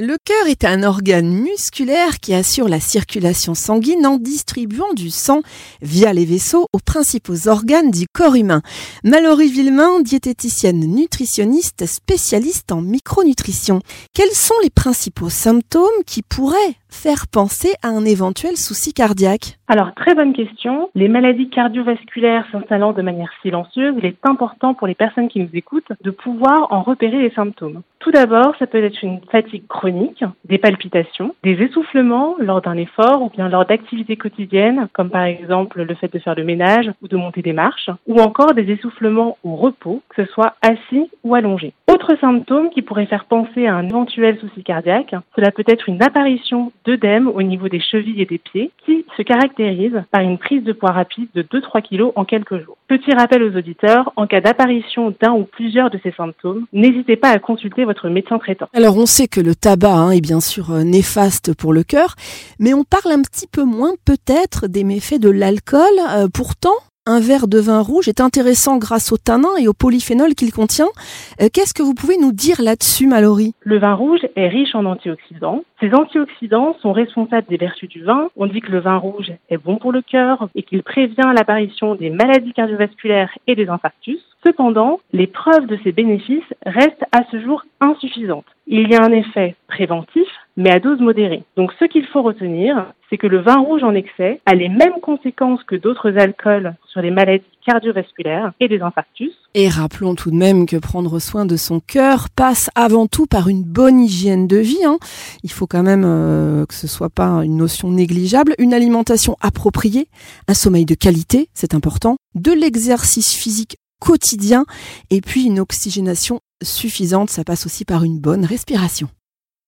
Le cœur est un organe musculaire qui assure la circulation sanguine en distribuant du sang via les vaisseaux aux principaux organes du corps humain. Mallory Villemain, diététicienne nutritionniste spécialiste en micronutrition. Quels sont les principaux symptômes qui pourraient faire penser à un éventuel souci cardiaque Alors, très bonne question. Les maladies cardiovasculaires s'installant de manière silencieuse, il est important pour les personnes qui nous écoutent de pouvoir en repérer les symptômes. Tout d'abord, ça peut être une fatigue chronique, des palpitations, des essoufflements lors d'un effort ou bien lors d'activités quotidiennes, comme par exemple le fait de faire le ménage ou de monter des marches, ou encore des essoufflements au repos, que ce soit assis ou allongé. Autre symptôme qui pourrait faire penser à un éventuel souci cardiaque, cela peut être une apparition d'œdème au niveau des chevilles et des pieds qui se caractérise par une prise de poids rapide de 2-3 kg en quelques jours. Petit rappel aux auditeurs, en cas d'apparition d'un ou plusieurs de ces symptômes, n'hésitez pas à consulter votre médecin traitant. Alors on sait que le tabac hein, est bien sûr euh, néfaste pour le cœur, mais on parle un petit peu moins peut-être des méfaits de l'alcool. Euh, pourtant, un verre de vin rouge est intéressant grâce au tanin et au polyphénol qu'il contient. Euh, qu'est-ce que vous pouvez nous dire là-dessus, Mallory? Le vin rouge est riche en antioxydants. Ces antioxydants sont responsables des vertus du vin. On dit que le vin rouge est bon pour le cœur et qu'il prévient l'apparition des maladies cardiovasculaires et des infarctus. Cependant, les preuves de ces bénéfices restent à ce jour insuffisantes. Il y a un effet préventif, mais à dose modérée. Donc ce qu'il faut retenir, c'est que le vin rouge en excès a les mêmes conséquences que d'autres alcools sur les maladies cardiovasculaires et des infarctus. Et rappelons tout de même que prendre soin de son cœur passe avant tout par une bonne hygiène de vie. Hein. Il faut quand même euh, que ce soit pas une notion négligeable, une alimentation appropriée, un sommeil de qualité, c'est important, de l'exercice physique quotidien et puis une oxygénation suffisante, ça passe aussi par une bonne respiration.